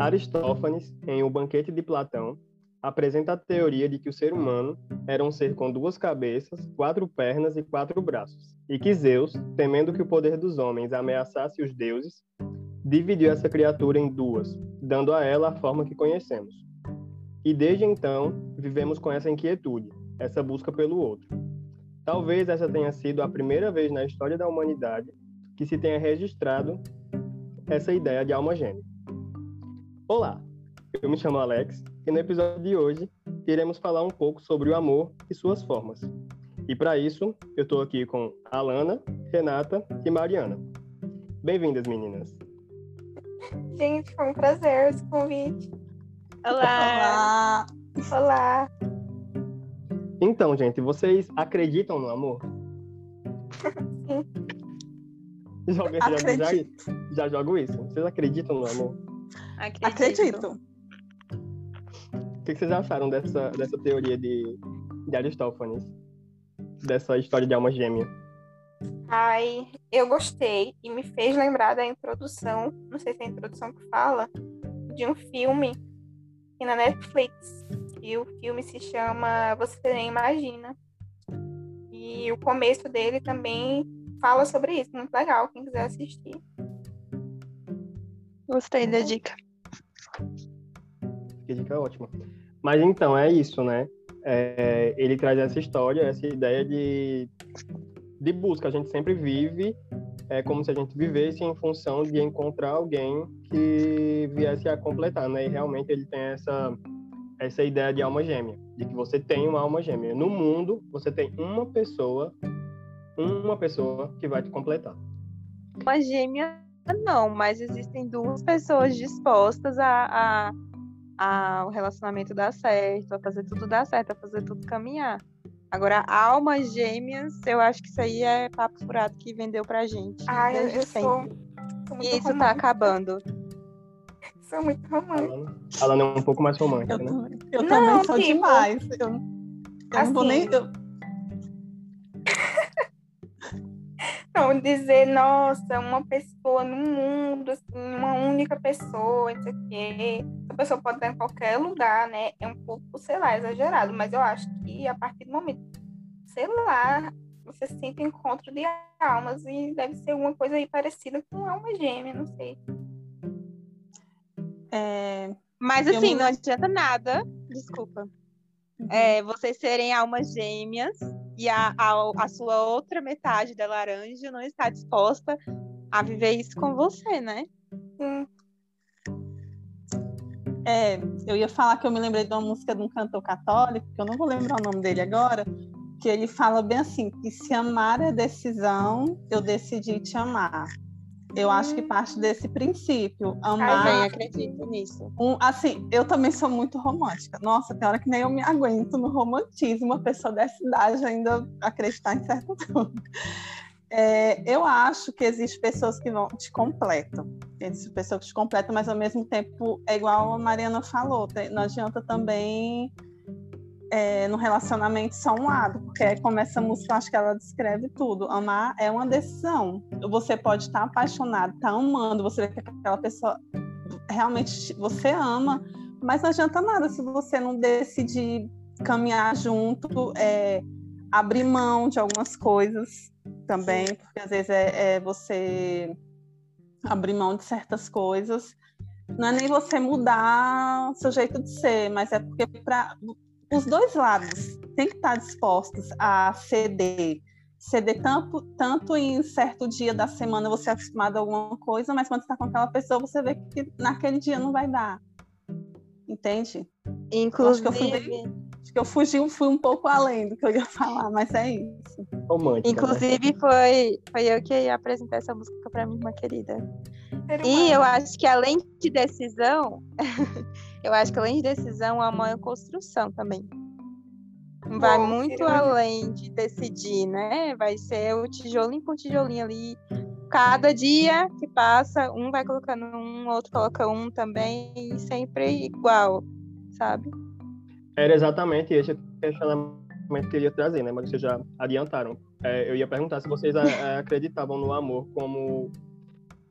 Aristófanes, em O Banquete de Platão, apresenta a teoria de que o ser humano era um ser com duas cabeças, quatro pernas e quatro braços, e que Zeus, temendo que o poder dos homens ameaçasse os deuses, dividiu essa criatura em duas, dando a ela a forma que conhecemos. E desde então, vivemos com essa inquietude, essa busca pelo outro. Talvez essa tenha sido a primeira vez na história da humanidade que se tenha registrado essa ideia de alma gêmea. Olá, eu me chamo Alex e no episódio de hoje iremos falar um pouco sobre o amor e suas formas. E para isso, eu estou aqui com Alana, Renata e Mariana. Bem-vindas, meninas. Gente, foi um prazer esse convite. Olá! Olá! Olá! Então, gente, vocês acreditam no amor? Sim. Joga, já, já, já jogo isso. Vocês acreditam no amor? Acredito. Acredito. O que vocês acharam dessa, dessa teoria de, de Aristófanes? Dessa história de alma gêmea? Ai, eu gostei e me fez lembrar da introdução, não sei se é a introdução que fala, de um filme que na Netflix. E o filme se chama Você Nem Imagina. E o começo dele também fala sobre isso. Muito legal, quem quiser assistir. Gostei da dica. Que dica ótima. Mas então, é isso, né? É, ele traz essa história, essa ideia de, de busca. A gente sempre vive é como se a gente vivesse em função de encontrar alguém que viesse a completar, né? E realmente ele tem essa essa ideia de alma gêmea, de que você tem uma alma gêmea. No mundo, você tem uma pessoa, uma pessoa que vai te completar. Uma gêmea não, mas existem duas pessoas dispostas a, a, a o relacionamento dar certo, a fazer tudo dar certo, a fazer tudo caminhar. Agora, almas gêmeas, eu acho que isso aí é papo furado que vendeu pra gente. Ai, eu, desde eu sou, sempre. sou muito E isso tá romântica. acabando. Sou muito romântica. Alana, é um pouco mais romântica, Eu, né? também- eu Não, também sou tipo, demais. Eu, eu não vou assim, nem. eu- Não, dizer, nossa, uma pessoa no mundo, assim, uma única pessoa, não sei o quê. A pessoa pode estar em qualquer lugar, né? É um pouco, sei lá, exagerado, mas eu acho que a partir do momento, sei lá, você sente encontro de almas e deve ser alguma coisa aí parecida com alma gêmea, não sei. é, Mas assim, não- não adianta nada, desculpa, é, vocês serem almas gêmeas e a, a, a sua outra metade da laranja não está disposta a viver isso com você, né? Hum, é, eu ia falar que eu me lembrei de uma música de um cantor católico, que eu não vou lembrar o nome dele agora, que ele fala bem assim: que se amar é decisão, eu decidi te amar. Eu acho que parte desse princípio. Amar Também acredito nisso. Um, assim, eu também sou muito romântica. Nossa, tem hora que nem eu me aguento no romantismo, uma pessoa dessa idade ainda acreditar em certo tudo. É, eu acho que existem pessoas que vão te completam. Existem pessoas que te completam, mas ao mesmo tempo é igual a Mariana falou, não adianta também é, no relacionamento só um lado, porque como essa música, acho que ela descreve tudo. Amar é uma decisão. Você pode estar apaixonado, estar amando, você vê que aquela pessoa realmente você ama, mas não adianta nada se você não decidir caminhar junto, é, abrir mão de algumas coisas também, porque às vezes é, é você abrir mão de certas coisas. Não é nem você mudar seu jeito de ser, mas é porque para os dois lados têm que estar dispostos a ceder. Ceder tanto, tanto em certo dia da semana você é acostumado a alguma coisa, mas quando está com aquela pessoa, você vê que naquele dia não vai dar. Entende? Inclusive, eu fui Acho que eu fugi, fui um pouco além do que eu ia falar, mas é isso. Romântica. né? inclusive foi, foi eu que ia apresentar essa música para minha irmã querida. E eu acho que além de decisão, eu acho que além de decisão, o amor é construção também. Vai Bom, muito além de decidir, né? Vai ser o tijolinho por tijolinho ali. Cada dia que passa, um vai colocando um, outro coloca um também, e sempre igual, sabe? Era exatamente esse questionamento que eu queria trazer, né? Mas vocês já adiantaram. É, eu ia perguntar se vocês acreditavam no amor como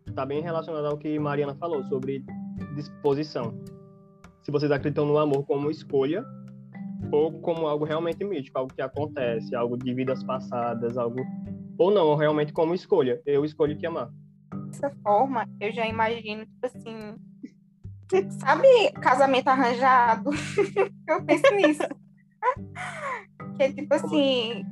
está bem relacionado ao que Mariana falou sobre disposição. Se vocês acreditam no amor como escolha ou como algo realmente mítico, algo que acontece, algo de vidas passadas, algo ou não, realmente como escolha. Eu escolho te amar. Dessa forma, eu já imagino, tipo assim, sabe casamento arranjado? eu penso nisso. que é tipo assim,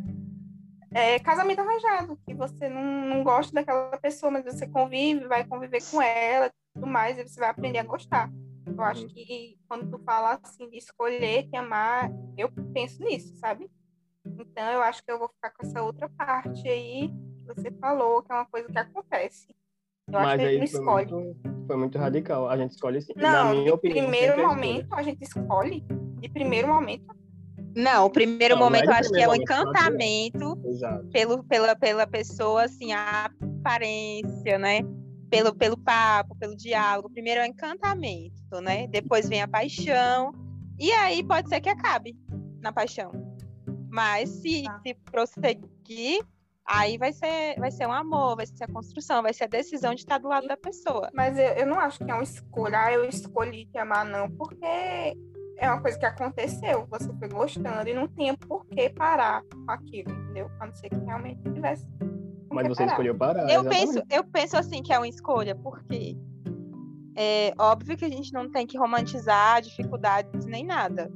é, casamento arranjado, que você não, não gosta daquela pessoa, mas você convive, vai conviver com ela, tudo mais, e você vai aprender a gostar. Eu acho que quando tu fala assim de escolher, te amar, eu penso nisso, sabe? Então eu acho que eu vou ficar com essa outra parte aí que você falou, que é uma coisa que acontece. Eu Mas acho que a gente não foi escolhe. muito, foi muito radical. A gente escolhe sim. Não, Na minha de opinião, primeiro momento a gente escolhe. De primeiro momento. Não, o primeiro Não, é momento eu acho que é o ser. encantamento Exato. pelo, pela, pela pessoa, assim, a aparência, né? Pelo, pelo papo, pelo diálogo. Primeiro é o encantamento, né? Depois vem a paixão. E aí pode ser que acabe na paixão. Mas se, Tá. se prosseguir, aí vai ser, vai ser um amor, vai ser a construção, vai ser a decisão de estar do lado da pessoa. Mas eu, eu não acho que é uma escolha. Ah, eu escolhi te amar, não, porque é uma coisa que aconteceu. Você foi gostando e não tinha por que parar com aquilo, entendeu? A não ser que realmente tivesse. Mas você parar. escolheu parar. Eu exatamente. penso, eu penso assim que é uma escolha, porque é óbvio que a gente não tem que romantizar dificuldades nem nada.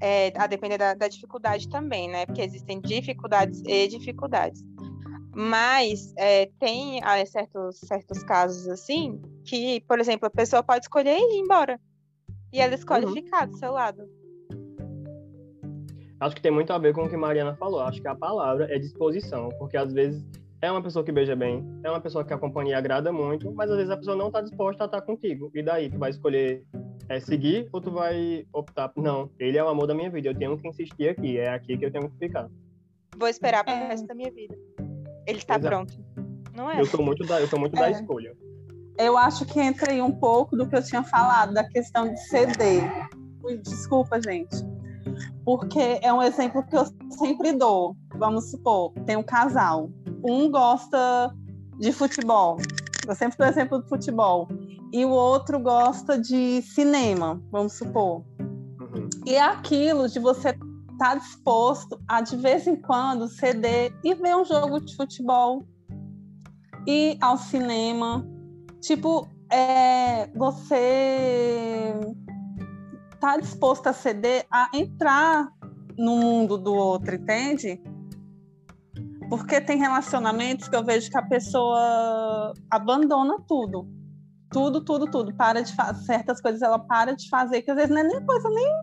É, a depender da, da dificuldade também, né? Porque existem dificuldades e dificuldades. Mas é, tem ah, certos, certos casos assim que, por exemplo, a pessoa pode escolher ir embora. E ela escolhe Uhum. ficar do seu lado. Acho que tem muito a ver com o que Mariana falou. Acho que a palavra é disposição, porque às vezes é uma pessoa que beija bem, é uma pessoa que a companhia agrada muito, mas às vezes a pessoa não está disposta a estar contigo. E daí, tu vai escolher é, seguir ou tu vai optar, por, não, ele é o amor da minha vida, eu tenho que insistir aqui, é aqui que eu tenho que ficar. Vou esperar para É. o resto da minha vida. Ele está Exato. pronto. Não é? Eu sou muito da, eu sou muito da É. escolha. Eu acho que entra aí um pouco do que eu tinha falado, da questão de ceder. Desculpa, gente. Porque é um exemplo que eu sempre dou. Vamos supor, tem um casal. Um gosta de futebol. Eu sempre dou exemplo do futebol. E o outro gosta de cinema, vamos supor. Uhum. E é aquilo de você estar disposto a, de vez em quando, ceder e ver um jogo de futebol, ir ao cinema. Tipo, é, você tá disposto a ceder, a entrar no mundo do outro, entende? Porque tem relacionamentos que eu vejo que a pessoa abandona tudo. Tudo, tudo, tudo. Para de fazer certas coisas, ela para de fazer, que às vezes não é nem coisa nem,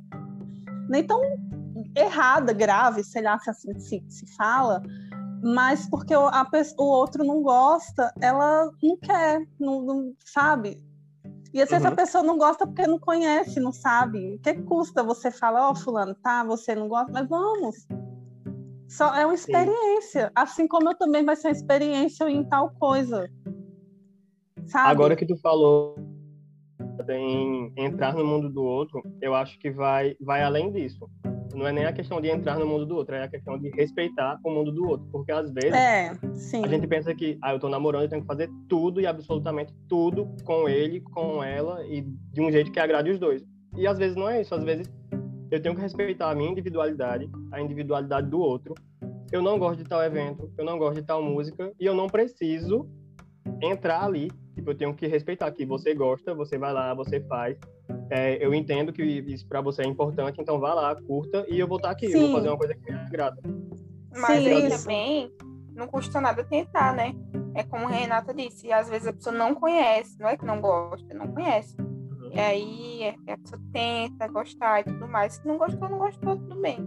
nem tão errada, grave, sei lá se assim se, se fala, mas porque o, a, o outro não gosta, ela não quer, não, não- sabe? E às vezes a Uhum. pessoa não gosta porque não conhece, não sabe. O que custa você falar, ó, fulano, tá, você não gosta, mas vamos. Só é uma experiência. Assim como eu também vai ser uma experiência em tal coisa. Sabe? Agora que tu falou em entrar no mundo do outro, eu acho que vai, vai além disso. Não é nem a questão de entrar no mundo do outro, é a questão de respeitar o mundo do outro. Porque às vezes É, a gente pensa que, ah, eu tô namorando, eu tenho que fazer tudo e absolutamente tudo com ele, com ela e de um jeito que agrade os dois. E às vezes não é isso, às vezes eu tenho que respeitar a minha individualidade, a individualidade do outro. Eu não gosto de tal evento, eu não gosto de tal música e eu não preciso entrar ali. Tipo, eu tenho que respeitar que você gosta, você vai lá, você faz. É, eu entendo que isso para você é importante, então vá lá, curta e eu vou estar aqui, eu Sim. vou fazer uma coisa que me agrada. Mas Sim, aí isso. também não custa nada tentar, né? É como a Renata disse, às vezes a pessoa não conhece, não é que não gosta, não conhece. E aí é- a pessoa tenta gostar e tudo mais. Se não gostou, não gostou, tudo bem.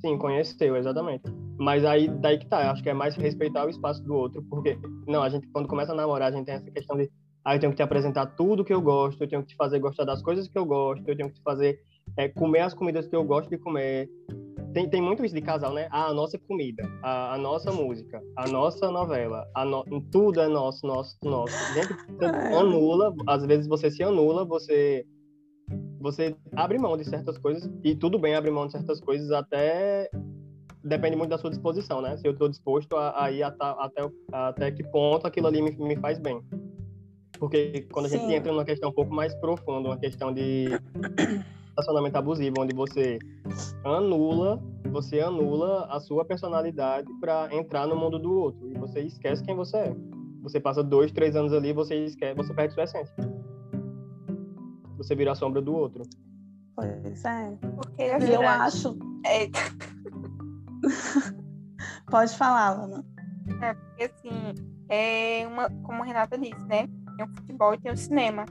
Sim, conheceu, exatamente. Mas aí, daí que tá, eu acho que é mais respeitar o espaço do outro, porque, não, a gente, quando começa a namorar, a gente tem essa questão de, ah, eu tenho que te apresentar tudo que eu gosto, eu tenho que te fazer gostar das coisas que eu gosto, eu tenho que te fazer é, comer as comidas que eu gosto de comer. Tem, tem muito isso de casal, né? Ah, a nossa comida, a, a nossa música, a nossa novela, a no- tudo é nosso, nosso, nosso. Gente, você É. anula, às vezes você se anula, você você abre mão de certas coisas e tudo bem abrir mão de certas coisas até depende muito da sua disposição, né? Se eu estou disposto a, a ir até, o- até que ponto aquilo ali me, me faz bem. Porque quando a gente Sim. entra numa questão um pouco mais profunda, uma questão de relacionamento abusivo, onde você anula, você anula a sua personalidade para entrar no mundo do outro e você esquece quem você é. Você passa dois, três anos ali, você esquece, você perde sua essência. Você vira a sombra do outro. Pois é. Porque E eu acho. é, Pode falar, Lana. É, porque assim, é uma, como a Renata disse, né? Tem o futebol e tem o cinema.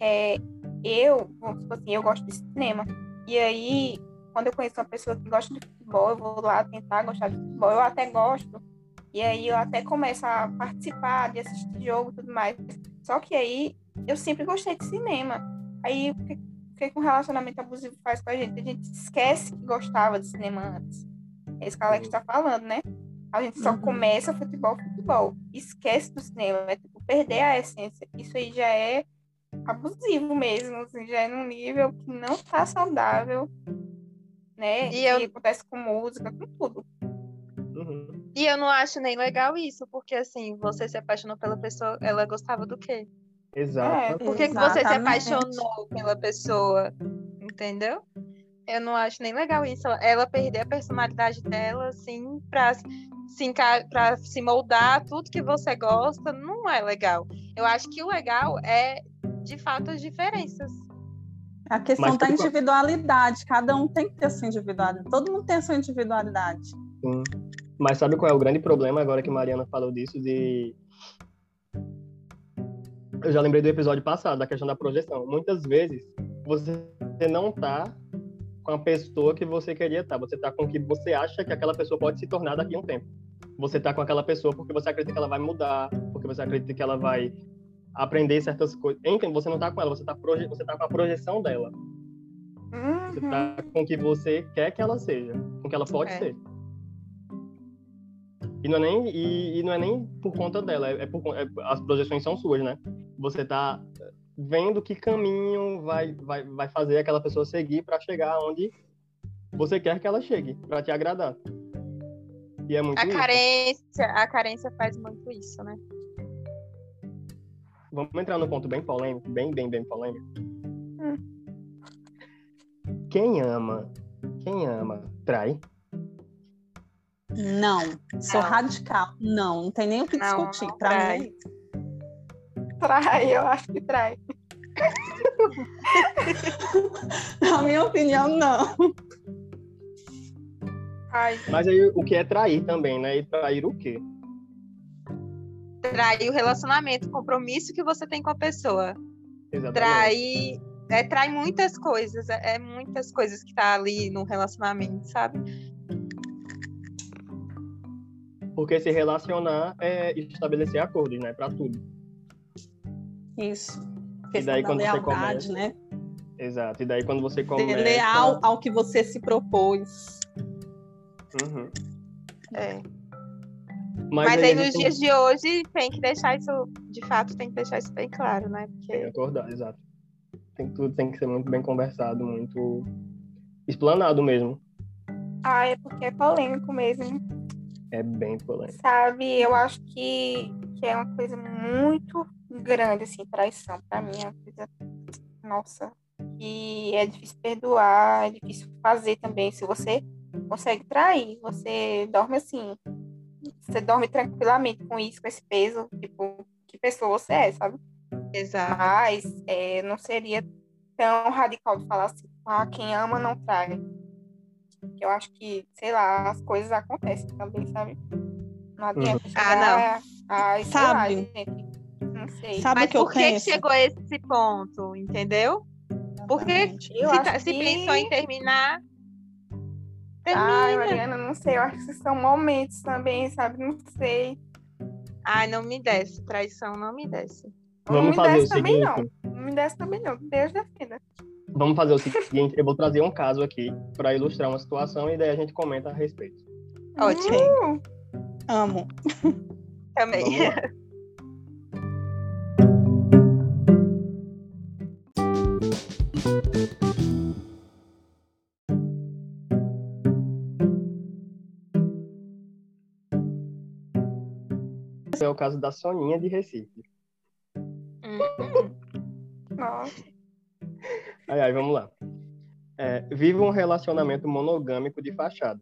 É, eu, vamos assim, eu gosto de cinema. E aí, quando eu conheço uma pessoa que gosta de futebol, eu vou lá tentar gostar de futebol. Eu até gosto. E aí eu até começo a participar de assistir jogo e tudo mais. Só que aí eu sempre gostei de cinema. Aí o que, o que que um relacionamento abusivo faz com a gente? A gente esquece que gostava de cinema antes. É isso que a Alex está falando, né? A gente só Uhum. começa futebol, futebol. Esquece do cinema, é tipo perder a essência. Isso aí já é abusivo mesmo, assim, já é num nível que não tá saudável, né? E E eu- acontece com música, com tudo. Uhum. E eu não acho nem legal isso, porque assim, você se apaixonou pela pessoa, ela gostava do quê? Exato. Por que, que você se apaixonou pela pessoa? Entendeu? Eu não acho nem legal isso. Ela- perder a personalidade dela, assim, pra se, pra se moldar tudo que você gosta, não é legal. Eu acho que o legal é, de fato, as diferenças. A questão Mas da individualidade. Cada um tem que ter a sua individualidade. Todo mundo tem a sua individualidade. Mas sabe qual é o grande problema agora que Mariana falou disso de eu já lembrei do episódio passado, da questão da projeção. Muitas vezes você não tá com a pessoa que você queria estar, você tá com o que você acha que aquela pessoa pode se tornar daqui a um tempo. Você tá com aquela pessoa porque você acredita que ela vai mudar, porque você acredita que ela vai aprender certas coisas. Enfim, você não tá com ela, você tá, proje... você tá com a projeção dela. Você Uhum. tá com o que você quer que ela seja, com o que ela pode É. ser. E não é nem, e, e não é nem por conta dela, é, é por, é- as projeções são suas, né? Você tá vendo que caminho vai, vai, vai fazer aquela pessoa seguir para chegar onde você quer que ela chegue, para te agradar. E é muito A isso. carência, a carência faz muito isso, né? Vamos entrar no ponto bem polêmico, bem, bem, bem polêmico. Quem ama, quem ama, trai. Não. Sou Não. radical. Não, não tem nem o que Não, discutir. não Pra trai. mim, Trai, eu acho que trai. na minha opinião, não. Ai, Mas aí o que é trair também, né? E trair o quê? Trair o relacionamento, o compromisso que você tem com a pessoa. Exatamente. Trair. É, trai muitas coisas, é, é muitas coisas que tá ali no relacionamento, sabe? Porque se relacionar é estabelecer acordos, né? Pra tudo. Isso. Questão daí, da quando você lealdade, começa- né? Exato. E daí quando você começa... Ser leal ao que você se propôs. Uhum. É. Mas, Mas, aí a nos gente dias de hoje tem que deixar isso, de fato, tem que deixar isso bem claro, né? Tem que Porque acordar, exato. Tem, tudo tem que ser muito bem conversado, muito explanado mesmo. ai, é porque é polêmico mesmo. É bem polêmico. Sabe, eu acho que, que é uma coisa muito grande, assim, traição. Pra mim é uma coisa, nossa, que é difícil perdoar, é difícil fazer também. Se você consegue trair, você dorme assim, você dorme tranquilamente com isso, com esse peso, tipo, que pessoa você é, sabe? Exato. Mas é, não seria tão radical de falar assim, ah, quem ama não trai. Eu acho que, sei lá, as coisas acontecem também, sabe? Não adianta chegar a, sei lá, Sabe? gente. Não sei. Sabe Mas o que eu por que, que penso? chegou a esse ponto, entendeu? Porque se, tá- se que- pensou em terminar, Ai, termina. Mariana, não sei. Eu acho que são momentos também, sabe? Não sei. Ai, não me desce. Traição não me desce. Não Vamos me fazer o desce também, seguinte. não. Não me desce também, não. Deus defenda. Vamos fazer o seguinte, eu vou trazer um caso aqui para ilustrar uma situação e daí a gente comenta a respeito. Ótimo. Uh, Amo. Também. é o caso da Soninha de Recife. Nossa. Aí, aí, vamos lá. É, vive um relacionamento monogâmico de fachada.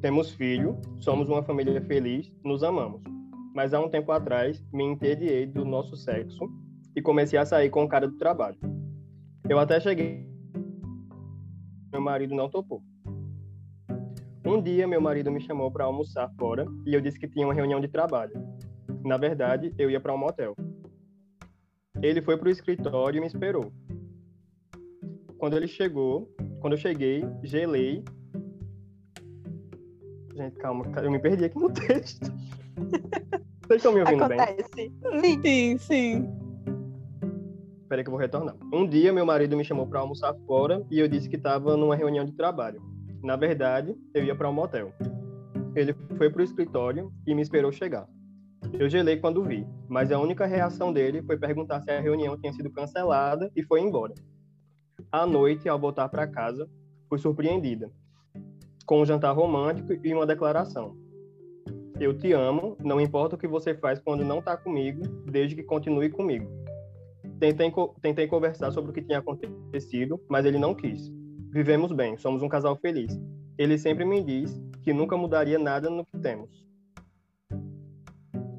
Temos filho, somos uma família feliz, nos amamos. Mas há um tempo atrás, me entediei do nosso sexo e comecei a sair com o cara do trabalho. Eu até cheguei. Meu marido não topou. Um dia, meu marido me chamou para almoçar fora e eu disse que tinha uma reunião de trabalho. Na verdade, eu ia para um motel. Ele foi para o escritório e me esperou. Quando ele chegou, quando eu cheguei, gelei. Gente, calma, eu me perdi aqui no texto. Vocês estão me ouvindo Acontece. bem? Sim, sim. Espera que eu vou retornar. Um dia, meu marido me chamou para almoçar fora e eu disse que estava numa reunião de trabalho. Na verdade, eu ia para um motel. Ele foi para o escritório e me esperou chegar. Eu gelei quando vi, mas a única reação dele foi perguntar se a reunião tinha sido cancelada e foi embora. À noite, ao voltar para casa, fui surpreendida com um jantar romântico e uma declaração. Eu te amo, não importa o que você faz quando não está comigo, desde que continue comigo. Tentei, co- tentei conversar sobre o que tinha acontecido, mas ele não quis. Vivemos bem, somos um casal feliz. Ele sempre me diz que nunca mudaria nada no que temos.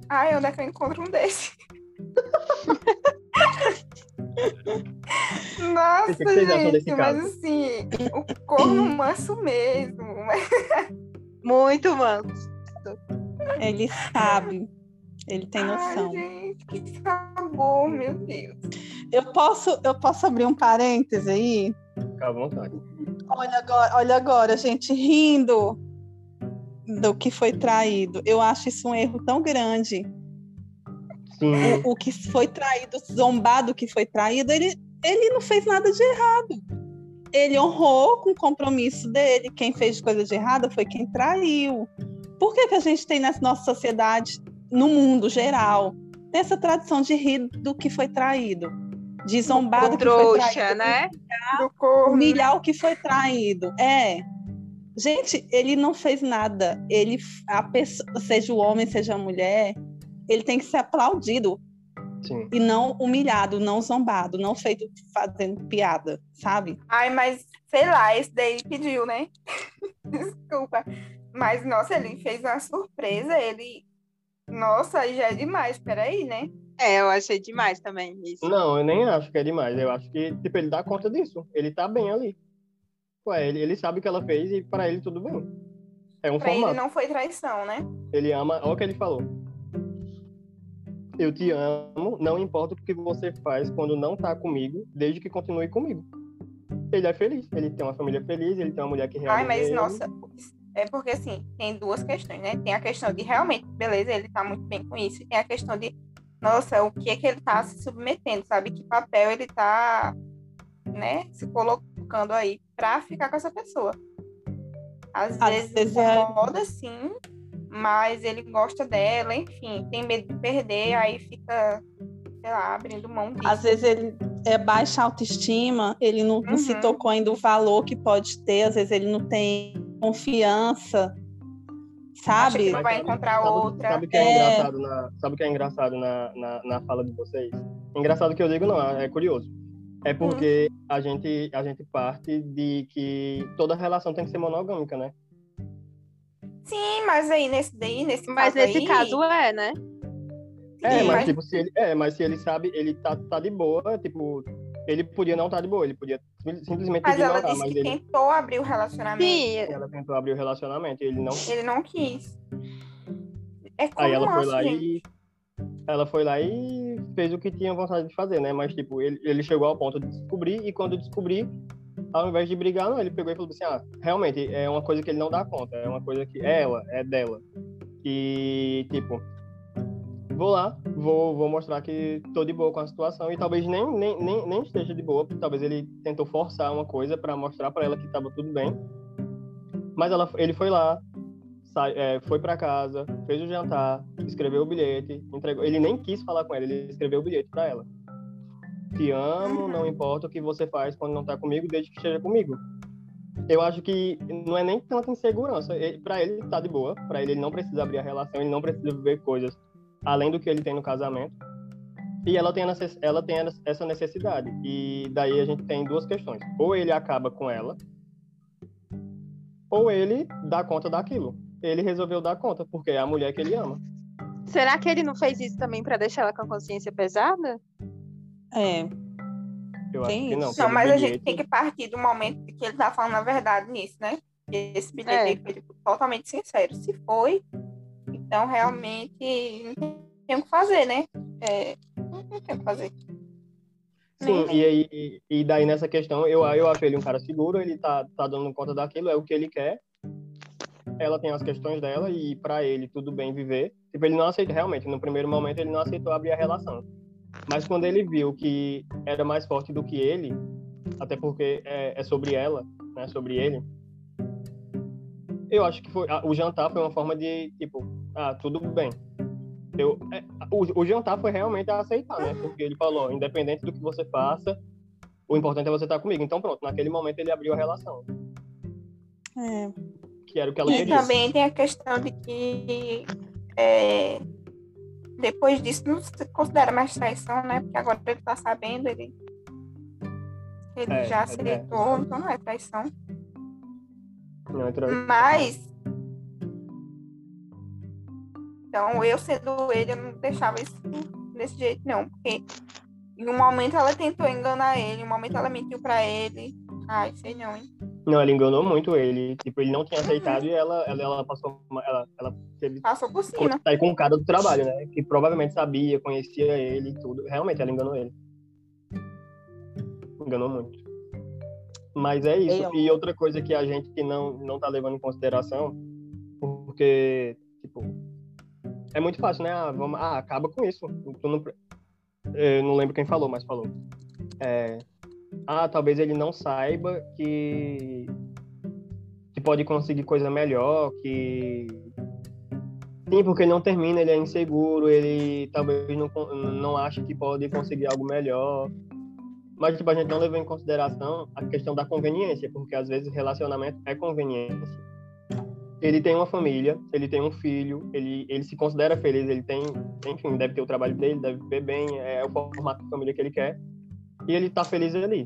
Ai, onde é que eu encontro um desse? Nossa, gente, mas caso? assim, o corno manso mesmo. Muito manso. Ele sabe. Ele tem noção. Ai, gente, que sabor, meu Deus. Eu posso, eu posso abrir um parêntese aí? Fica à vontade. Olha agora, olha agora, gente, rindo do que foi traído. Eu acho isso um erro tão grande. Sim, O, o que foi traído, zombado do que foi traído, ele, ele não fez nada de errado. Ele honrou com o compromisso dele. Quem fez coisa de errado foi quem traiu. Por que, que a gente tem na nossa sociedade, no mundo geral, essa tradição de rir do que foi traído? De zombar do O que foi trouxa, traído? né? Do corno. humilhar o que foi traído. É. Gente, ele não fez nada. Ele, a pessoa, seja o homem, seja a mulher, ele tem que ser aplaudido sim. e não humilhado, não zombado, não feito fazendo piada, sabe? Ai, mas sei lá, esse daí pediu, né? Desculpa. Mas, nossa, ele fez uma surpresa. Ele. Nossa, já é demais. Peraí, né? É, eu achei demais também isso. Não, eu nem acho que é demais. Eu acho que, tipo, ele dá conta disso. Ele tá bem ali. Ué, ele, ele sabe o que ela fez e pra ele tudo bem. É um Pra ele formato. não foi traição, né? Ele ama. Olha o que ele falou. Eu te amo, não importa o que você faz quando não tá comigo, desde que continue comigo. Ele é feliz, ele tem uma família feliz, ele tem uma mulher que realiza Ai, mas ele. nossa, é porque assim, tem duas questões, né? Tem a questão de realmente, beleza, ele tá muito bem com isso, e tem a questão de, nossa, o que é que ele tá se submetendo, sabe? Que papel ele tá, né, se colocando aí pra ficar com essa pessoa. Às, Às vezes vezes é- incomoda, sim, mas ele gosta dela, enfim, tem medo de perder, aí fica, sei lá, abrindo mão disso. Às vezes ele é baixa autoestima, ele não, não se Uhum. tocou ainda o valor que pode ter, às vezes ele não tem confiança, sabe? não vai encontrar sabe, outra. Sabe o que é, É. engraçado na, sabe que é engraçado na, na, na fala de vocês? Engraçado que eu digo não, é curioso. É porque a gente a gente parte de que toda relação tem que ser monogâmica, né? Sim, mas aí nesse daí, nesse Mas caso nesse aí, caso é, né? É, Sim, mas, mas- tipo, se ele, é, mas se ele sabe, ele tá, tá de boa, tipo, ele podia não estar de boa, ele podia sim- simplesmente Mas ela ignorar, disse mas que ele, tentou abrir o relacionamento. Sim, ela tentou abrir o relacionamento e ele não. Ele não quis. É como Aí ela foi lá gente. e ela foi lá e fez o que tinha vontade de fazer, né? Mas tipo, ele, ele chegou ao ponto de descobrir e quando descobrir, ao invés de brigar, não, ele pegou e falou assim: "Ah, realmente é uma coisa que ele não dá conta, é uma coisa que é ela, é dela". E tipo, vou lá, vou, vou mostrar que tô de boa com a situação e talvez nem, nem, nem, nem esteja de boa, porque talvez ele tentou forçar uma coisa para mostrar para ela que tava tudo bem. Mas ela, ele foi lá, é, foi para casa, fez o jantar, escreveu o bilhete, entregou. Ele nem quis falar com ela, ele escreveu o bilhete para ela. Te amo, não importa o que você faz quando não tá comigo, desde que esteja comigo. Eu acho que não é nem tanta insegurança. Para ele tá de boa, para ele ele não precisa abrir a relação, ele não precisa viver coisas além do que ele tem no casamento. E ela tem, ela tem essa necessidade. E daí a gente tem duas questões. Ou ele acaba com ela, ou ele dá conta daquilo. Ele resolveu dar conta, porque é a mulher que ele ama. Será que ele não fez isso também para deixar ela com a consciência pesada? É. Eu tem acho que não. Não, mas bilhete... a gente tem que partir do momento que ele tá falando a verdade nisso, né? Esse bilhete é. foi totalmente sincero. Se foi, então realmente não tem o que fazer, né? É, não tem o que fazer. Sim, e, aí, e daí nessa questão, eu, eu acho ele um cara seguro, ele tá, tá dando conta daquilo, é o que ele quer. Ela tem as questões dela e para ele tudo bem viver. Tipo, ele não aceita realmente, no primeiro momento ele não aceitou abrir a relação. Mas quando ele viu que era mais forte do que ele, até porque é, é sobre ela, né, sobre ele, eu acho que foi, o jantar foi uma forma de, tipo, ah, tudo bem, eu, é, o, o, jantar foi realmente a aceitar, né? Porque ele falou, independente do que você faça, o importante é você estar comigo. Então, pronto, naquele momento ele abriu a relação. É. Que era o que ela e queria. E também tem a questão de que é, depois disso não se considera mais traição, né? Porque agora ele tá sabendo, ele, ele é, já é aceitou, então não é traição. Não é traição. Mas então, eu sendo ele, eu não deixava isso desse jeito, não. Porque em um momento ela tentou enganar ele, em um momento ela mentiu pra ele. Ai, sei não, hein? Não, ela enganou muito ele. Tipo, ele não tinha aceitado uhum. e ela, ela, ela passou. Ela, ela teve. Passou por cima. Sair com o cara do trabalho, né? Que provavelmente sabia, conhecia ele e tudo. Realmente, ela enganou ele. Enganou muito. Mas é isso. E outra coisa que a gente não, não tá levando em consideração, porque, tipo, é muito fácil, né? Ah, vamos, ah acaba com isso. Tu não, eu não lembro quem falou, mas falou. É, ah, talvez ele não saiba que que pode conseguir coisa melhor, que sim, porque ele não termina, ele é inseguro, ele talvez não não acha que pode conseguir algo melhor. Mas tipo, a gente não levou em consideração a questão da conveniência, porque às vezes relacionamento é conveniência ele tem uma família, ele tem um filho, ele, ele se considera feliz, ele tem, enfim, deve ter o trabalho dele, deve viver bem, é o formato de família que ele quer, e ele tá feliz ali.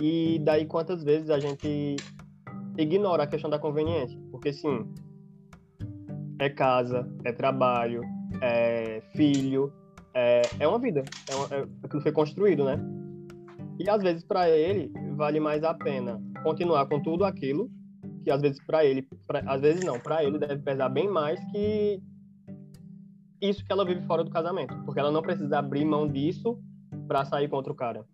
E daí quantas vezes a gente ignora a questão da conveniência? Porque sim, é casa, é trabalho, é filho, é, é uma vida, é, uma, é aquilo foi construído, né? E às vezes para ele vale mais a pena continuar com tudo aquilo que às vezes para ele, pra, às vezes não, para ele deve pesar bem mais que isso que ela vive fora do casamento, porque ela não precisa abrir mão disso para sair contra o cara.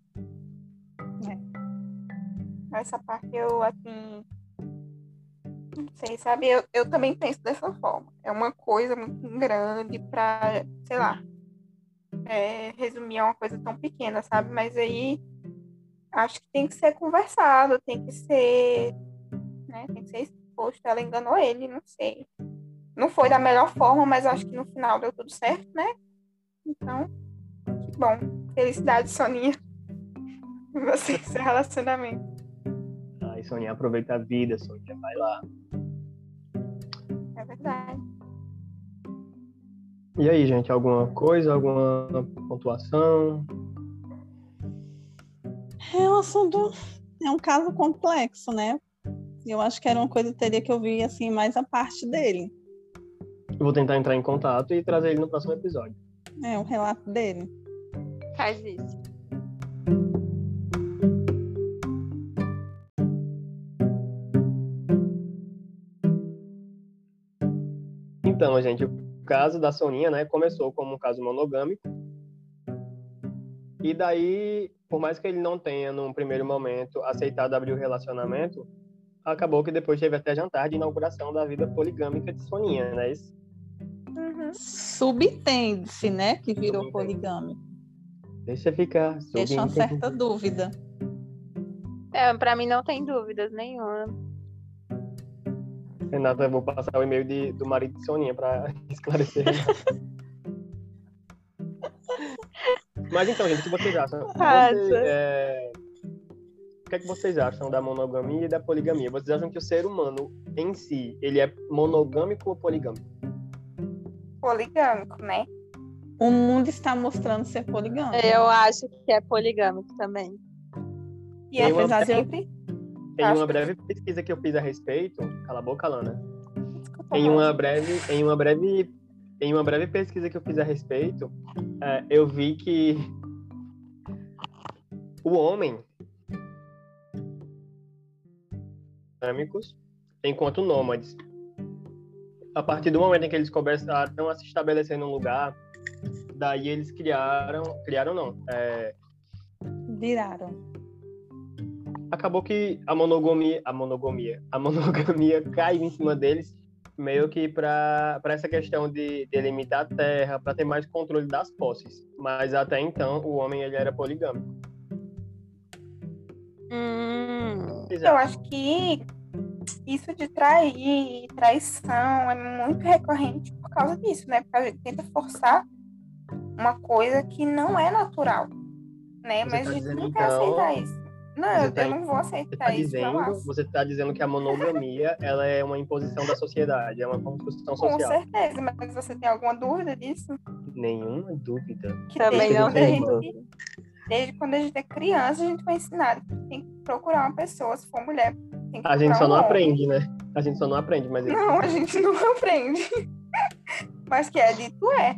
É. Essa parte eu assim não sei, sabe? Eu, eu também penso dessa forma. É uma coisa muito grande para, sei lá, é, resumir a uma coisa tão pequena, sabe? Mas aí acho que tem que ser conversado, tem que ser né? Tem que ser exposto. Ela enganou ele, não sei. Não foi da melhor forma, mas acho que no final deu tudo certo, né? Então, que bom. Felicidade, Soninha. Você, seu relacionamento. Ai, Soninha, aproveita a vida, Soninha. Vai lá. É verdade. E aí, gente, alguma coisa, alguma pontuação? É um assunto, é um caso complexo, né? Eu acho que era uma coisa que teria que ouvir assim mais a parte dele. Eu vou tentar entrar em contato e trazer ele no próximo episódio. É, um relato dele. Faz isso. Então, gente, o caso da Soninha, né, começou como um caso monogâmico. E daí, por mais que ele não tenha, num primeiro momento, aceitado abrir o relacionamento, acabou que depois teve até jantar de inauguração da vida poligâmica de Soninha, não é isso? Uhum. Subtende-se, né, que virou poligâmico. Deixa ficar. Deixa uma certa dúvida. É, para mim não tem dúvidas nenhuma. Renata, eu vou passar o e-mail de, do marido de Soninha para esclarecer. Mas então, gente, o que vocês acham? Você, é, que é que vocês acham da monogamia e da poligamia? Vocês acham que o ser humano em si, ele é monogâmico ou poligâmico? Poligâmico, né? O mundo está mostrando ser poligâmico. Eu acho que é poligâmico também. E Tem é uma- sempre. Em Acho uma que- breve pesquisa que eu fiz a respeito, cala a boca, Lana. Desculpa, Em uma breve, em uma breve, em uma breve pesquisa que eu fiz a respeito, é, eu vi que o homem dinâmicos, enquanto nômades. A partir do momento em que eles começaram a se estabelecer num lugar, daí eles criaram, criaram não, é, Viraram. acabou que a monogamia, a monogamia, a monogamia caiu em cima deles, meio que para essa questão de delimitar a terra, para ter mais controle das posses. Mas até então o homem ele era poligâmico. Hum, Eu acho que isso de trair, traição, é muito recorrente por causa disso, né? Porque a gente tenta forçar uma coisa que não é natural, né? Você Mas tá a gente dizendo, não quer então, aceitar isso. Não, você eu, tá eu não vou Você aceitar está isso, dizendo, você tá dizendo que a monogamia ela é uma imposição da sociedade, é uma construção Com social. certeza, mas você tem alguma dúvida disso? Nenhuma dúvida. Que Também não gente- Desde quando a gente é criança, a gente foi ensinado que tem que procurar uma pessoa, se for mulher, tem que A gente só um não homem. aprende, né? A gente só não aprende, mas Não, a gente não aprende. Mas que é dito é.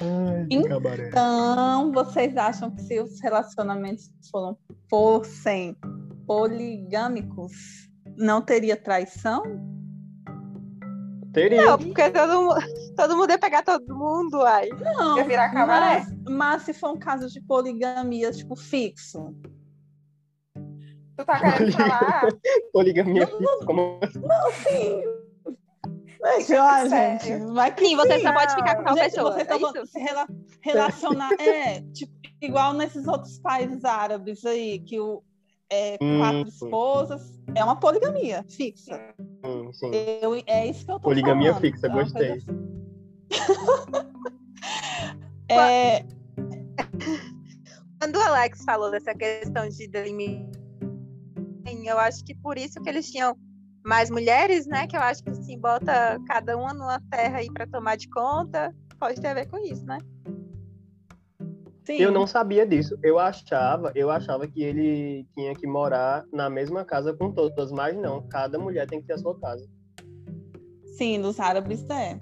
Ai, Então. Então, vocês acham que se os relacionamentos foram, fossem poligâmicos, não teria traição? Teria. não, porque todo, mu- todo mundo ia pegar todo mundo, ai. Não. Ia virar cabaré. Mas, mas se for um caso de poligamia, tipo, fixo. Tu tá querendo falar? Poligamia fixa, como Sim. Mas, ó, gente, vai que Sim, você só Não. pode ficar com tal Gente, pessoa. vocês é isso? se rela- relacionar. É, tipo, igual nesses outros países árabes aí, que o, é, Hum, quatro sim. esposas é uma poligamia fixa. Sim, sim. Eu, é isso que eu tô Poligamia falando. fixa, É gostei. assim. É, Quando o Alex falou dessa questão de delimitar, eu acho que por isso que eles tinham mais mulheres, né? Que eu acho que assim, bota cada uma numa terra aí pra tomar de conta. Pode ter a ver com isso, né? Sim. Eu não sabia disso. Eu achava, eu achava que ele tinha que morar na mesma casa com todas, mas não. Cada mulher tem que ter a sua casa. Sim, nos árabes é.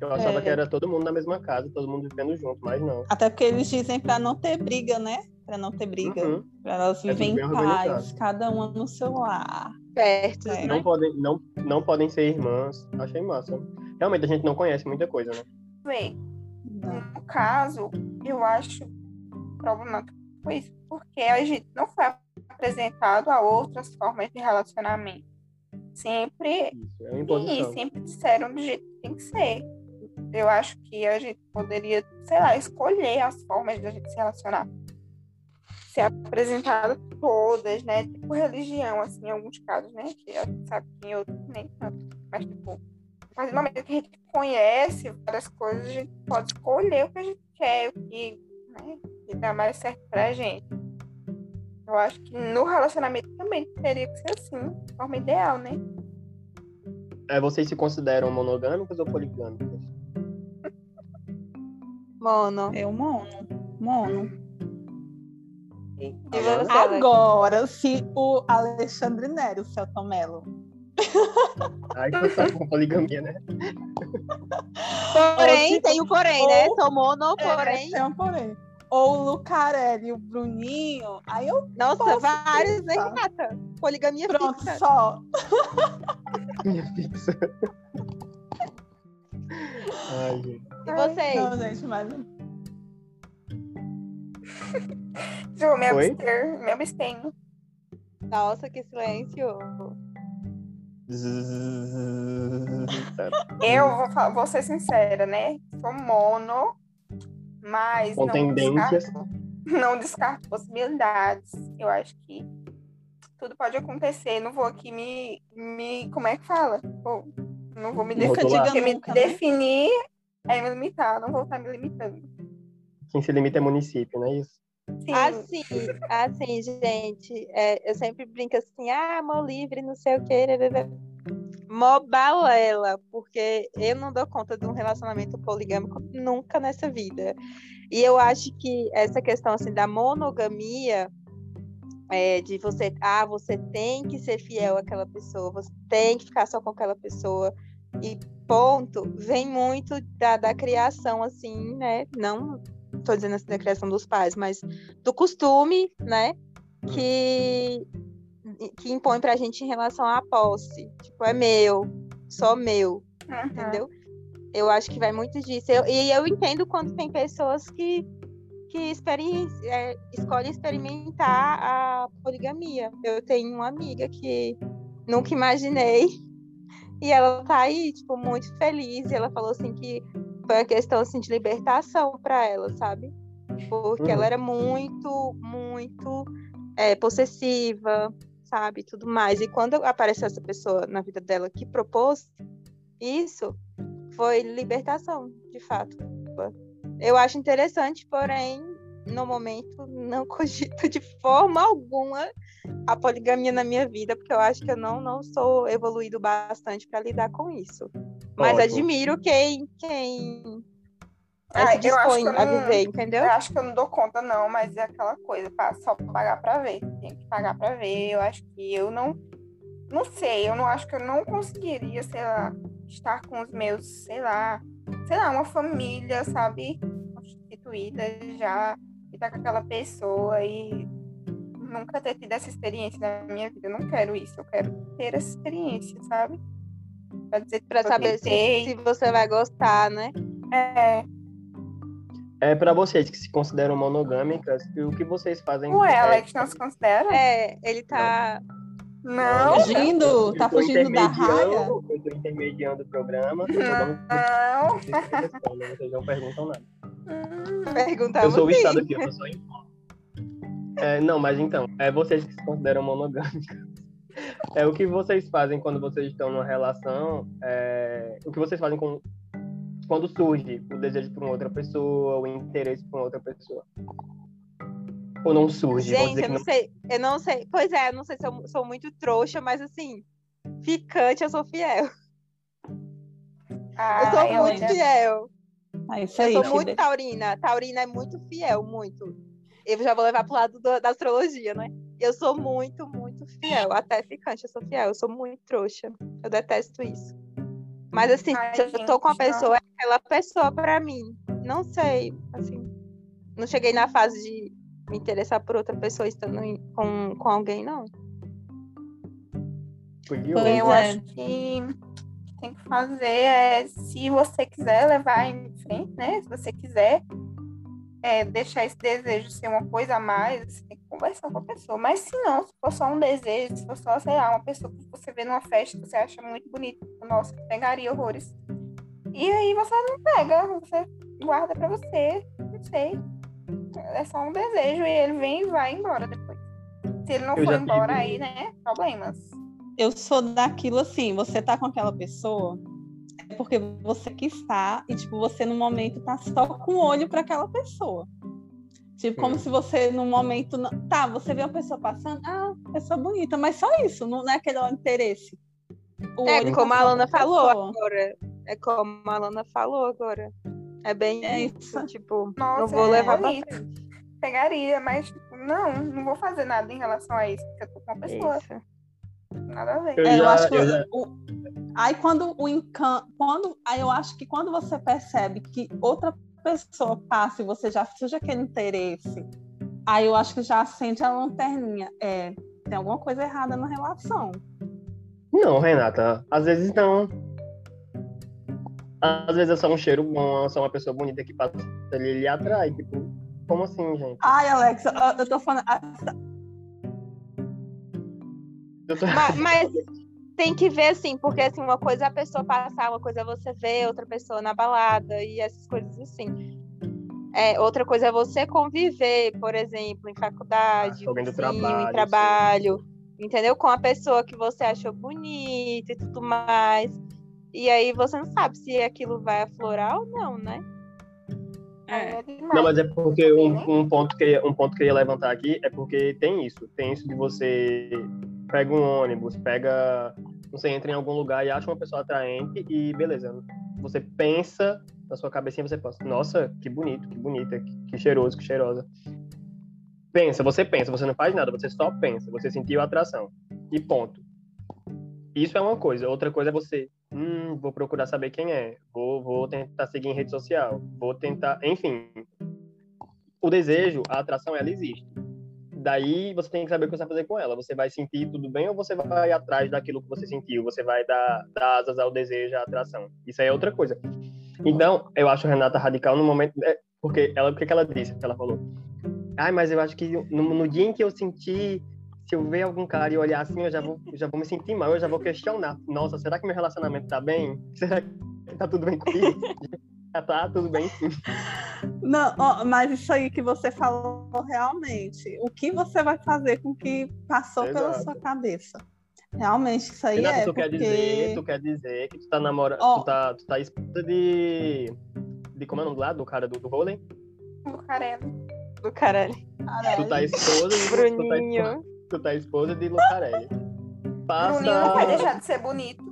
Eu achava É. que era todo mundo na mesma casa, todo mundo vivendo junto, mas não. Até porque eles dizem pra não ter briga, né? Pra não ter briga. Uhum. Pra elas É viverem bem em paz, cada uma no seu lar. Perto, É. né? Não podem, não, não podem ser irmãs. Achei massa. Realmente a gente não conhece muita coisa, né? Não. No caso, eu acho problemático foi isso, porque a gente não foi apresentado a outras formas de relacionamento. Sempre Isso, é E sempre disseram do jeito que tem que ser. Eu acho que a gente poderia, sei lá, escolher as formas de a gente se relacionar. Ser apresentado todas, né? Tipo religião, assim, em alguns casos, né? Que a gente sabe que em outros nem tanto. Mas, tipo, partir do momento que a gente conhece várias coisas, a gente pode escolher o que a gente quer, o que, né, que dá mais certo pra gente. Eu acho que no relacionamento também teria que ser assim, de forma ideal, né? É, vocês se consideram monogâmicas ou poligâmicas? Mono. Eu mono. Mono. Agora- se o Alexandre Neri, o Celto Mello, Ai, que tá com poligamia, né? Porém, se- tem o porém, né? ou- Sou mono, É, porém. tem um porém. Ou o Lucarelli, o Bruninho, aí eu Nossa, vários, né. Renata? Poligamia pronto, fixa. só. Minha fixa. Ai, gente. E vocês? Não, gente, mas Ju, me abster, me abstenho. Nossa, que silêncio. Eu vou, vou ser sincera, né? Sou mono, mas Com não tendências. descarto, não descarto possibilidades. Eu acho que tudo pode acontecer. Não vou aqui me. me como é que fala? Não vou me definir. me nunca, né? definir é me limitar. Não vou estar me limitando. Quem se limita é município, não é isso? Sim, Assim, assim, gente, é, eu sempre brinco assim, ah, amor livre, não sei o quê. rarará. Mobalela, porque eu não dou conta de um relacionamento poligâmico nunca nessa vida. E eu acho que essa questão assim da monogamia é, de você, ah, você tem que ser fiel àquela pessoa, você tem que ficar só com aquela pessoa e ponto, vem muito da, da criação, assim, né? Não estou dizendo assim da criação dos pais, mas do costume, né? Que, que impõe pra gente em relação à posse. Tipo, é meu, só meu, uhum. entendeu? Eu acho que vai muito disso. Eu, e eu entendo quando tem pessoas que que é, escolhem experimentar a poligamia. Eu tenho uma amiga que nunca imaginei e ela tá aí, tipo, muito feliz. E ela falou assim que foi uma questão assim de libertação para ela, sabe? Porque uhum. ela era muito, muito é, possessiva, sabe? Tudo mais. E quando apareceu essa pessoa na vida dela que propôs isso, foi libertação, de fato. Eu acho interessante, porém, no momento, não cogito de forma alguma a poligamia na minha vida, porque eu acho que eu não, não sou evoluído bastante para lidar com isso. Mas Ótimo. admiro quem, quem ah, eu acho que eu não, viver, entendeu? Eu acho que eu não dou conta, não, mas é aquela coisa, pá, só pagar para ver. Tem que pagar para ver. Eu acho que eu não. Não sei, eu não acho que eu não conseguiria, sei lá, estar com os meus, sei lá, sei lá, uma família, sabe? Constituída já, e estar tá com aquela pessoa e nunca ter tido essa experiência na minha vida. Eu não quero isso, eu quero ter essa experiência, sabe? Pra saber se, se você vai gostar, né? É. É para vocês que se consideram monogâmicas, o que vocês fazem? Ué, Alex não se considera? É, ele tá. Não. Fugindo, tá fugindo da raia. Eu tô intermediando o programa. Não. Vocês não perguntam nada. Perguntava eu sou o estado aqui, eu sou em é, Não, mas então, é vocês que se consideram monogâmicas. É o que vocês fazem quando vocês estão numa relação, é, o que vocês fazem com, quando surge o desejo por uma outra pessoa, o interesse por uma outra pessoa. Ou não surge? Gente, eu não, não, sei, eu não sei. Pois é, eu não sei se eu sou muito trouxa, mas assim, ficante eu sou fiel. Ah, eu sou muito ainda... fiel. Ah, isso aí, eu sou muito taurina. Taurina é muito fiel, muito. Eu já vou levar pro lado do, da astrologia, né? Eu sou muito, muito fiel. Até ficante, eu sou fiel. Eu sou muito trouxa. Eu detesto isso. Mas assim, Ai, se eu tô com a pessoa, é aquela pessoa para mim. Não sei, assim. Não cheguei na fase de me interessar por outra pessoa estando com, com alguém, não. Eu é. acho que tem que fazer é, se você quiser levar em frente, né? Se você quiser é, deixar esse desejo ser uma coisa a mais, você tem que conversar com a pessoa. Mas se não, se for só um desejo, se for só, sei lá, uma pessoa que você vê numa festa que você acha muito bonita, nossa, pegaria horrores. E aí você não pega, você guarda para você, não sei. É só um desejo e ele vem e vai embora depois. Se ele não Eu for embora, tive... aí, né, problemas eu sou daquilo assim, você tá com aquela pessoa, é porque você que está, e tipo, você no momento tá só com o olho para aquela pessoa. Tipo, como se você no momento. Não... Tá, você vê uma pessoa passando, ah, pessoa bonita, mas só isso, não é aquele interesse. O é como a Alana falou agora. É como a Alana falou agora. É bem é isso. Tipo, Nossa, não vou levar é pra frente. Pegaria, mas tipo, não, não vou fazer nada em relação a isso, porque eu tô com uma pessoa. Isso. Nada a ver. Eu, é, eu acho que já... o, aí quando o encanto, quando aí eu acho que quando você percebe que outra pessoa passa e você já surge aquele interesse, aí eu acho que já acende a lanterninha. É, tem alguma coisa errada na relação. Não, Renata, às vezes não. Às vezes é só um cheiro bom, é só uma pessoa bonita que passa ali e atrai. Tipo, como assim, gente? Ai, Alex, eu, eu tô falando. Mas, mas, tem que ver, assim, porque assim, uma coisa é a pessoa passar, uma coisa é você ver outra pessoa na balada e essas coisas assim. É, outra coisa é você conviver, por exemplo, em faculdade, ah, vizinho, trabalho, em trabalho, entendeu? Com a pessoa que você achou bonita e tudo mais. E aí você não sabe se aquilo vai aflorar ou não, né? É. Não, mas é porque um, um, ponto que, um ponto que eu ia levantar aqui é porque tem isso. Tem isso de você pega um ônibus, pega Você entra em algum lugar e acha uma pessoa atraente e beleza. Você pensa na sua cabecinha, você pensa, nossa, que bonito, que bonita, que, que cheiroso, que cheirosa. Pensa, você pensa, você não faz nada, você só pensa, você sentiu a atração. E ponto. Isso é uma coisa. Outra coisa é você, hum, vou procurar saber quem é, vou, vou tentar seguir em rede social, vou tentar, enfim. O desejo, a atração, ela existe. Daí você tem que saber o que você vai fazer com ela. Você vai sentir tudo bem ou você vai atrás daquilo que você sentiu? Você vai dar, dar asas ao desejo, à atração. Isso aí é outra coisa. Então, eu acho a Renata radical no momento. É, porque ela, o que, que ela disse? Ela falou: Ai, mas eu acho que no, no dia em que eu senti se eu ver algum cara e olhar assim, eu já vou, já vou me sentir mal, eu já vou questionar. Nossa, será que meu relacionamento tá bem? Será que tá tudo bem comigo? Já tá tudo bem sim. Não, ó, mas isso aí que você falou realmente, o que você vai fazer com o que passou Exato. pela sua cabeça? Realmente, isso aí Renata, é tu, porque... quer dizer, tu quer dizer que tu tá namorando, Ó. tu, tá, tu tá esposa de... De como é o nome lá? Do cara do, do vôlei? Lucarelli. Do caralho. Tu tá esposa de... Tu tá, Bruninho. esposa- tu tá esposa de Lucarelli. Passa... Bruninho não vai deixar de ser bonito.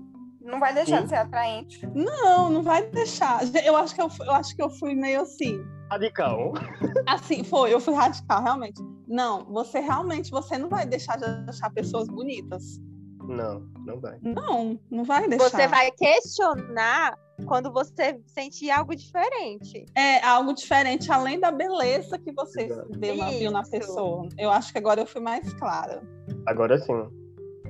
Não vai deixar Sim. de ser atraente. Não, não vai deixar. Eu acho que eu, fui- eu acho que eu fui meio assim. Radical. Assim, foi, eu fui radical, realmente. Não, você realmente, você não vai deixar de achar pessoas bonitas. Não, não vai. Não, não vai deixar. Você vai questionar quando você sentir algo diferente. É algo diferente, além da beleza que você vê na, viu na pessoa. Eu acho que agora eu fui mais clara. Agora sim.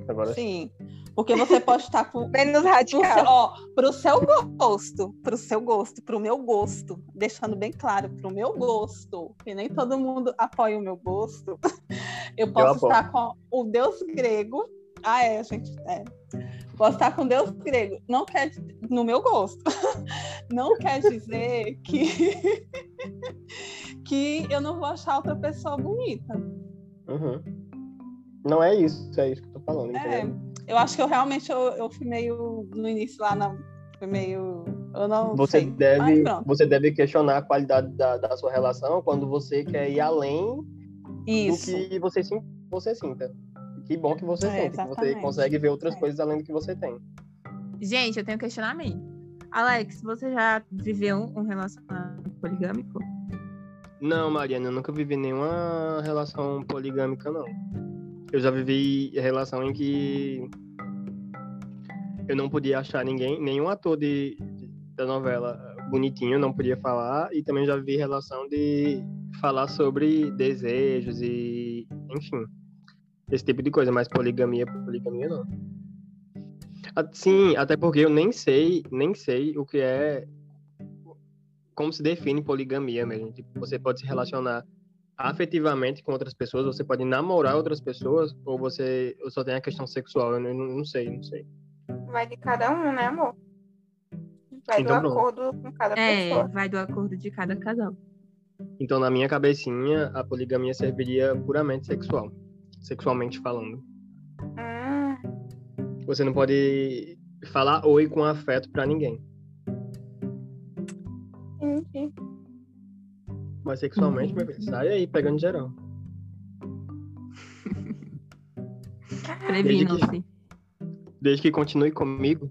Agora sim. Sim. Porque você pode estar com. Menos Pro seu, radical. ó, pro seu gosto, pro seu gosto, pro meu gosto, deixando bem claro, pro meu gosto, que nem todo mundo apoia o meu gosto, eu posso apoio. estar com o deus grego. Ah, é, gente, é. Posso estar com Deus grego. Não quer, no meu gosto, não quer dizer que, que eu não vou achar outra pessoa bonita. Uhum. Não é isso, é isso que eu tô falando, É, entendeu? Eu acho que eu realmente eu, eu fui meio no início lá na fui meio eu não Você sei. Deve, você deve questionar a qualidade da, da sua relação quando você quer ir além Isso. do que você, sim- você sinta. Que bom que você É, sente, que você consegue ver outras É. coisas além do que você tem. Gente, eu tenho um questionamento. Alex, você já viveu um relacionamento poligâmico? Não, Mariana, eu nunca vivi nenhuma relação poligâmica, não. Eu já vivi relação em que eu não podia achar ninguém, nenhum ator de, de- da novela bonitinho, não podia falar, e também já vivi relação de falar sobre desejos e, enfim, esse tipo de coisa, mas poligamia, poligamia não. Sim, até porque eu nem sei, nem sei o que é como se define poligamia mesmo. Tipo, você pode se relacionar afetivamente com outras pessoas, você pode namorar outras pessoas, ou você ou só tem a questão sexual. Eu não, não sei, não sei. Vai de cada um, né, amor? Vai Então, do pronto. acordo com cada É, pessoa. vai do acordo de cada casal. Então, na minha cabecinha, a poligamia serviria puramente sexual, sexualmente falando. Hum, Você não pode falar oi com afeto pra ninguém, mas sexualmente, meu filho, sai aí pegando geral. Previnam-se. Desde que continue comigo.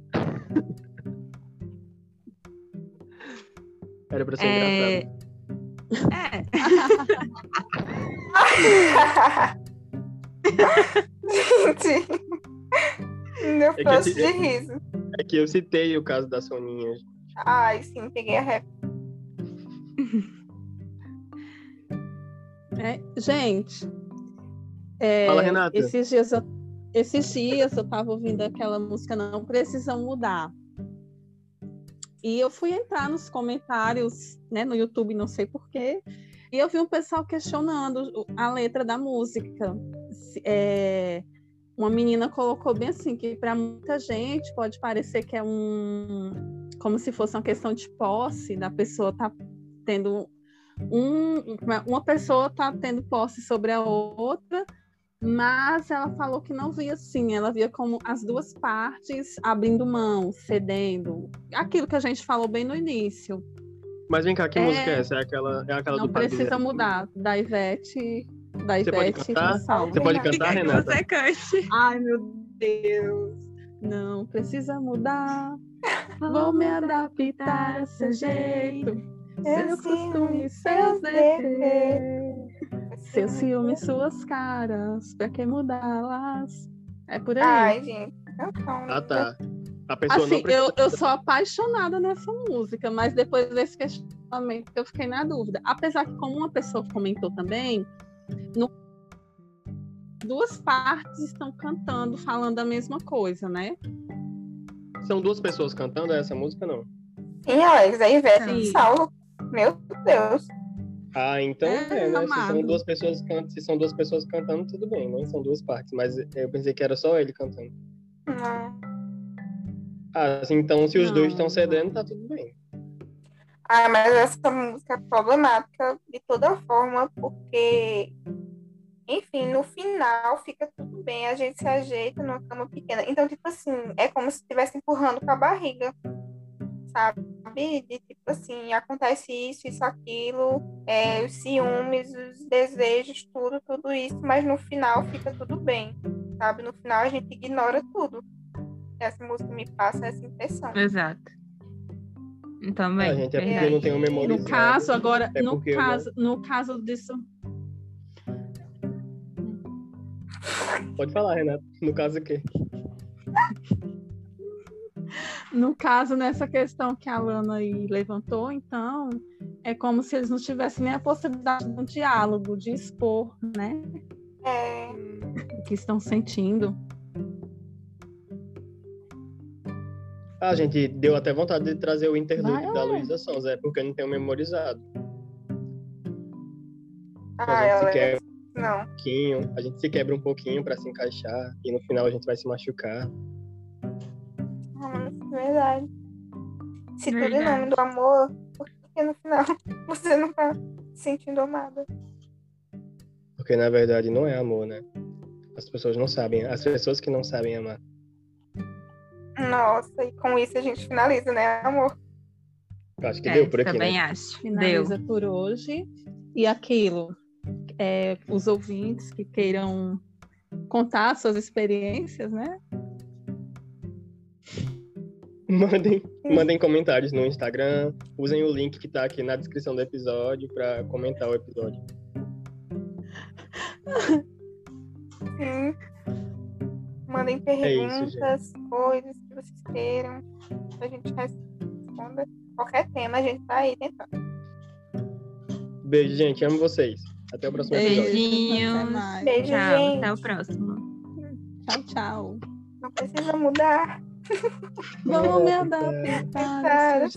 Era pra ser É... engraçado. é, Gente, me deu que flash eu de riso. É que eu citei o caso da Soninha. Ai, sim, peguei a rap. É, gente, é, Fala, Renata. esses dias eu, esses dias eu tava ouvindo aquela música Não Precisa Mudar. E eu fui entrar nos comentários, né, no YouTube, não sei porquê, e eu vi um pessoal questionando a letra da música. É, uma menina colocou bem assim, que para muita gente pode parecer que é um. como se fosse uma questão de posse, da pessoa tá tendo um, uma- pessoa está tendo posse sobre a outra, mas ela falou que não via assim, ela via como as duas partes abrindo mão, cedendo. Aquilo que a gente falou bem no início. Mas vem cá, que É. música é essa? É aquela, é aquela não do Padre precisa mudar. Da Ivete. Da Você pode Ivete cantar? Gonçalves. Você pode cantar, Renata? você cante. Ai, meu Deus. Não precisa mudar. Vou me adaptar a seu jeito. Seus costumes, seus defeitos. Seus ciúmes, suas caras. Pra que mudá-las? É por aí. Ai, gente. Então, Ah, tá. A pessoa não Assim, precisa... eu, eu sou apaixonada nessa música, mas depois desse questionamento eu fiquei na dúvida. Apesar que, como uma pessoa comentou também, no- duas partes estão cantando, falando a mesma coisa, né? São duas pessoas cantando essa música, não? Sim, Alex, a Ivete e Sim. Saulo. Meu Deus. Ah, então É, é, né? Se são duas pessoas can... se são duas pessoas cantando, tudo bem, né? São duas partes, mas eu pensei que era só ele cantando. Não. Ah, assim, então se os Não, dois estão cedendo, tá tudo bem. Ah, mas essa música é problemática de toda forma, porque, enfim, no final fica tudo bem, a gente se ajeita numa cama pequena. Então, tipo assim, é como se estivesse empurrando com a barriga, sabe? De tipo assim, acontece isso, isso, aquilo, é, os ciúmes, os desejos, tudo, tudo isso, mas no final fica tudo bem, sabe? No final a gente ignora tudo. Essa música me passa essa impressão. Exato. Também. Ah, gente, é porque eu não tenho memória. No caso, agora, É no eu não- caso, no caso disso, Pode falar, Renato. No caso o quê? No caso, nessa questão que a Lana aí levantou, então, é como se eles não tivessem nem a possibilidade de um diálogo, de expor, né? É, O que estão sentindo. Ah, gente, deu até vontade de trazer o interlude Vai, da. Luísa Sonza, é porque eu não tenho memorizado. ah, gente se ela quer- não. Um pouquinho, a gente se quebra um pouquinho pra se encaixar e no final a gente vai se machucar. Verdade. Se tudo é Verdade. nome do amor, por que no final você não tá se sentindo amada? Porque na verdade não é amor, né? As pessoas não sabem, as pessoas que não sabem amar. Nossa, e com isso a gente finaliza, né, amor? Eu acho que É, deu por aqui, também né? acho. Deu. Finaliza por hoje. E aquilo, é, os ouvintes que queiram contar suas experiências, né? Mandem, mandem comentários no Instagram, usem o link que tá aqui na descrição do episódio pra comentar o episódio. Sim. Mandem É isso, perguntas, coisas que vocês queiram. A gente responda. Qualquer tema, a gente tá aí tentando. Beijo, gente. Amo vocês. Até o próximo episódio. Beijinhos. Beijo, Tchau, gente. até o próximo. Tchau, tchau. Não precisa mudar. Vamos me adaptar.